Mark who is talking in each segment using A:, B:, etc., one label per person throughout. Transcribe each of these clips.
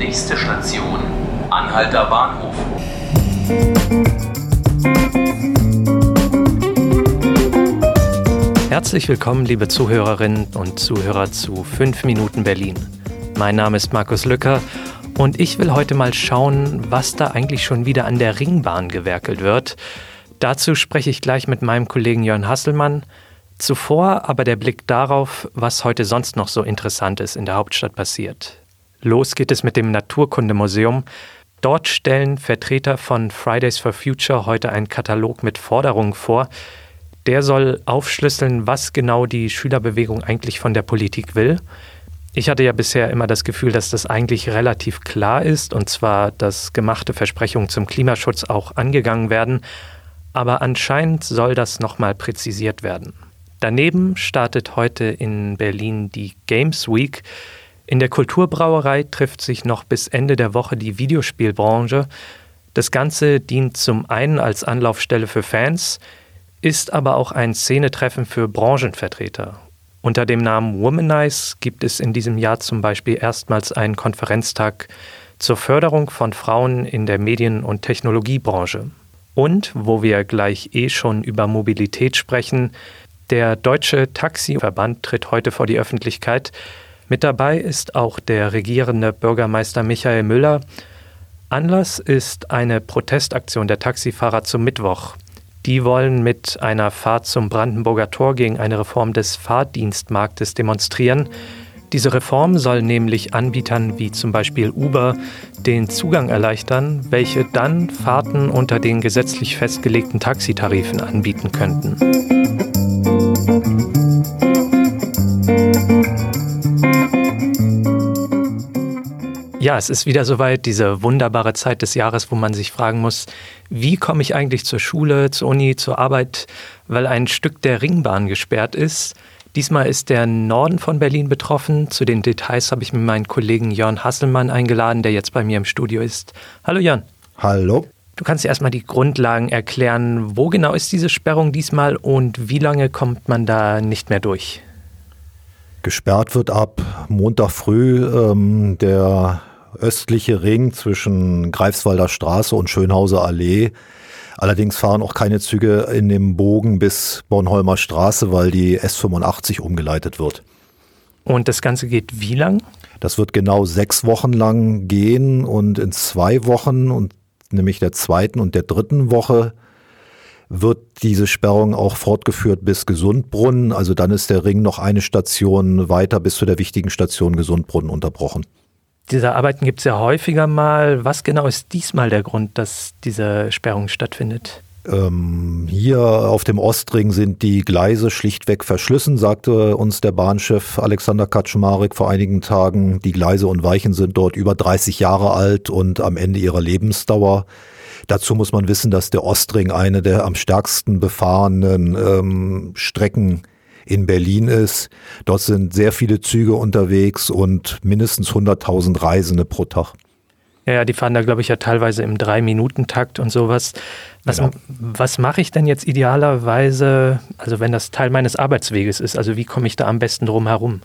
A: Nächste Station, Anhalter Bahnhof.
B: Herzlich willkommen, liebe Zuhörerinnen und Zuhörer zu 5 Minuten Berlin. Mein Name ist Markus Lücker und ich will heute mal schauen, was da eigentlich schon wieder an der Ringbahn gewerkelt wird. Dazu spreche ich gleich mit meinem Kollegen Jörn Hasselmann. Zuvor aber der Blick darauf, was heute sonst noch so Interessantes in der Hauptstadt passiert. Los geht es mit dem Naturkundemuseum. Dort stellen Vertreter von Fridays for Future heute einen Katalog mit Forderungen vor. Der soll aufschlüsseln, was genau die Schülerbewegung eigentlich von der Politik will. Ich hatte ja bisher immer das Gefühl, dass das eigentlich relativ klar ist, und zwar, dass gemachte Versprechungen zum Klimaschutz auch angegangen werden. Aber anscheinend soll das nochmal präzisiert werden. Daneben startet heute in Berlin die Games Week. In der Kulturbrauerei trifft sich noch bis Ende der Woche die Videospielbranche. Das Ganze dient zum einen als Anlaufstelle für Fans, ist aber auch ein Szenetreffen für Branchenvertreter. Unter dem Namen Womanize gibt es in diesem Jahr zum Beispiel erstmals einen Konferenztag zur Förderung von Frauen in der Medien- und Technologiebranche. Und, wo wir gleich eh schon über Mobilität sprechen, der Deutsche Taxiverband tritt heute vor die Öffentlichkeit. Mit dabei ist auch der regierende Bürgermeister Michael Müller. Anlass ist eine Protestaktion der Taxifahrer zum Mittwoch. Die wollen mit einer Fahrt zum Brandenburger Tor gegen eine Reform des Fahrdienstmarktes demonstrieren. Diese Reform soll nämlich Anbietern wie zum Beispiel Uber den Zugang erleichtern, welche dann Fahrten unter den gesetzlich festgelegten Taxitarifen anbieten könnten. Ja, es ist wieder soweit, diese wunderbare Zeit des Jahres, wo man sich fragen muss, wie komme ich eigentlich zur Schule, zur Uni, zur Arbeit, weil ein Stück der Ringbahn gesperrt ist. Diesmal ist der Norden von Berlin betroffen. Zu den Details habe ich mir meinen Kollegen Jörn Hasselmann eingeladen, der jetzt bei mir im Studio ist. Hallo Jörn.
C: Hallo.
B: Du kannst erstmal die Grundlagen erklären. Wo genau ist diese Sperrung diesmal und wie lange kommt man da nicht mehr durch?
C: Gesperrt wird ab Montag früh ähm, der östliche Ring zwischen Greifswalder Straße und Schönhauser Allee. Allerdings fahren auch keine Züge in dem Bogen bis Bornholmer Straße, weil die S85 umgeleitet wird.
B: Und das Ganze geht wie lang?
C: Das wird genau sechs Wochen lang gehen und in zwei Wochen, und nämlich der zweiten und der dritten Woche, wird diese Sperrung auch fortgeführt bis Gesundbrunnen. Also dann ist der Ring noch eine Station weiter bis zu der wichtigen Station Gesundbrunnen unterbrochen.
B: Diese Arbeiten gibt es ja häufiger mal. Was genau ist diesmal der Grund, dass diese Sperrung stattfindet?
C: Ähm, hier auf dem Ostring sind die Gleise schlichtweg verschlissen, sagte uns der Bahnchef Alexander Kaczmarek vor einigen Tagen. Die Gleise und Weichen sind dort über 30 Jahre alt und am Ende ihrer Lebensdauer. Dazu muss man wissen, dass der Ostring eine der am stärksten befahrenen ähm, Strecken in Berlin ist. Dort sind sehr viele Züge unterwegs und mindestens 100.000 Reisende pro Tag.
B: Ja, die fahren da, glaube ich, ja teilweise im Drei-Minuten-Takt und sowas. Was, genau. was mache ich denn jetzt idealerweise, also wenn das Teil meines Arbeitsweges ist? Also wie komme ich da am besten drum herum?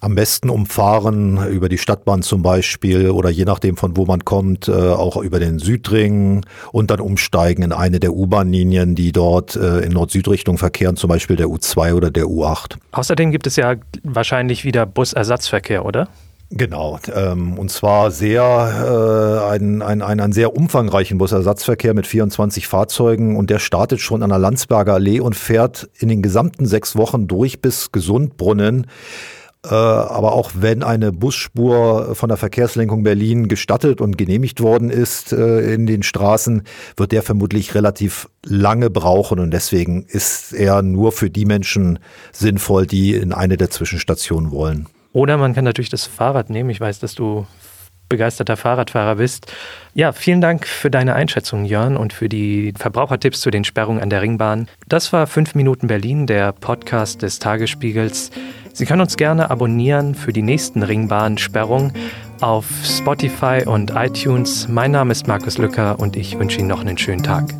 C: Am besten umfahren über die Stadtbahn zum Beispiel oder je nachdem von wo man kommt, äh, auch über den Südring und dann umsteigen in eine der U-Bahn-Linien, die dort äh, in Nord-Süd-Richtung verkehren, zum Beispiel der U2 oder der U8.
B: Außerdem gibt es ja wahrscheinlich wieder Busersatzverkehr, oder?
C: Genau, ähm, und zwar sehr äh, ein, ein, ein, einen sehr umfangreichen Busersatzverkehr mit 24 Fahrzeugen und der startet schon an der Landsberger Allee und fährt in den gesamten sechs Wochen durch bis Gesundbrunnen. Äh, aber auch wenn eine Busspur von der Verkehrslenkung Berlin gestattet und genehmigt worden ist äh, in den Straßen, wird der vermutlich relativ lange brauchen und deswegen ist er nur für die Menschen sinnvoll, die in eine der Zwischenstationen wollen.
B: Oder man kann natürlich das Fahrrad nehmen. Ich weiß, dass du begeisterter Fahrradfahrer bist. Ja, vielen Dank für deine Einschätzung, Jörn, und für die Verbrauchertipps zu den Sperrungen an der Ringbahn. Das war 5 Minuten Berlin, der Podcast des Tagesspiegels. Sie können uns gerne abonnieren für die nächsten Ringbahn-Sperrungen auf Spotify und iTunes. Mein Name ist Markus Lücker und ich wünsche Ihnen noch einen schönen Tag.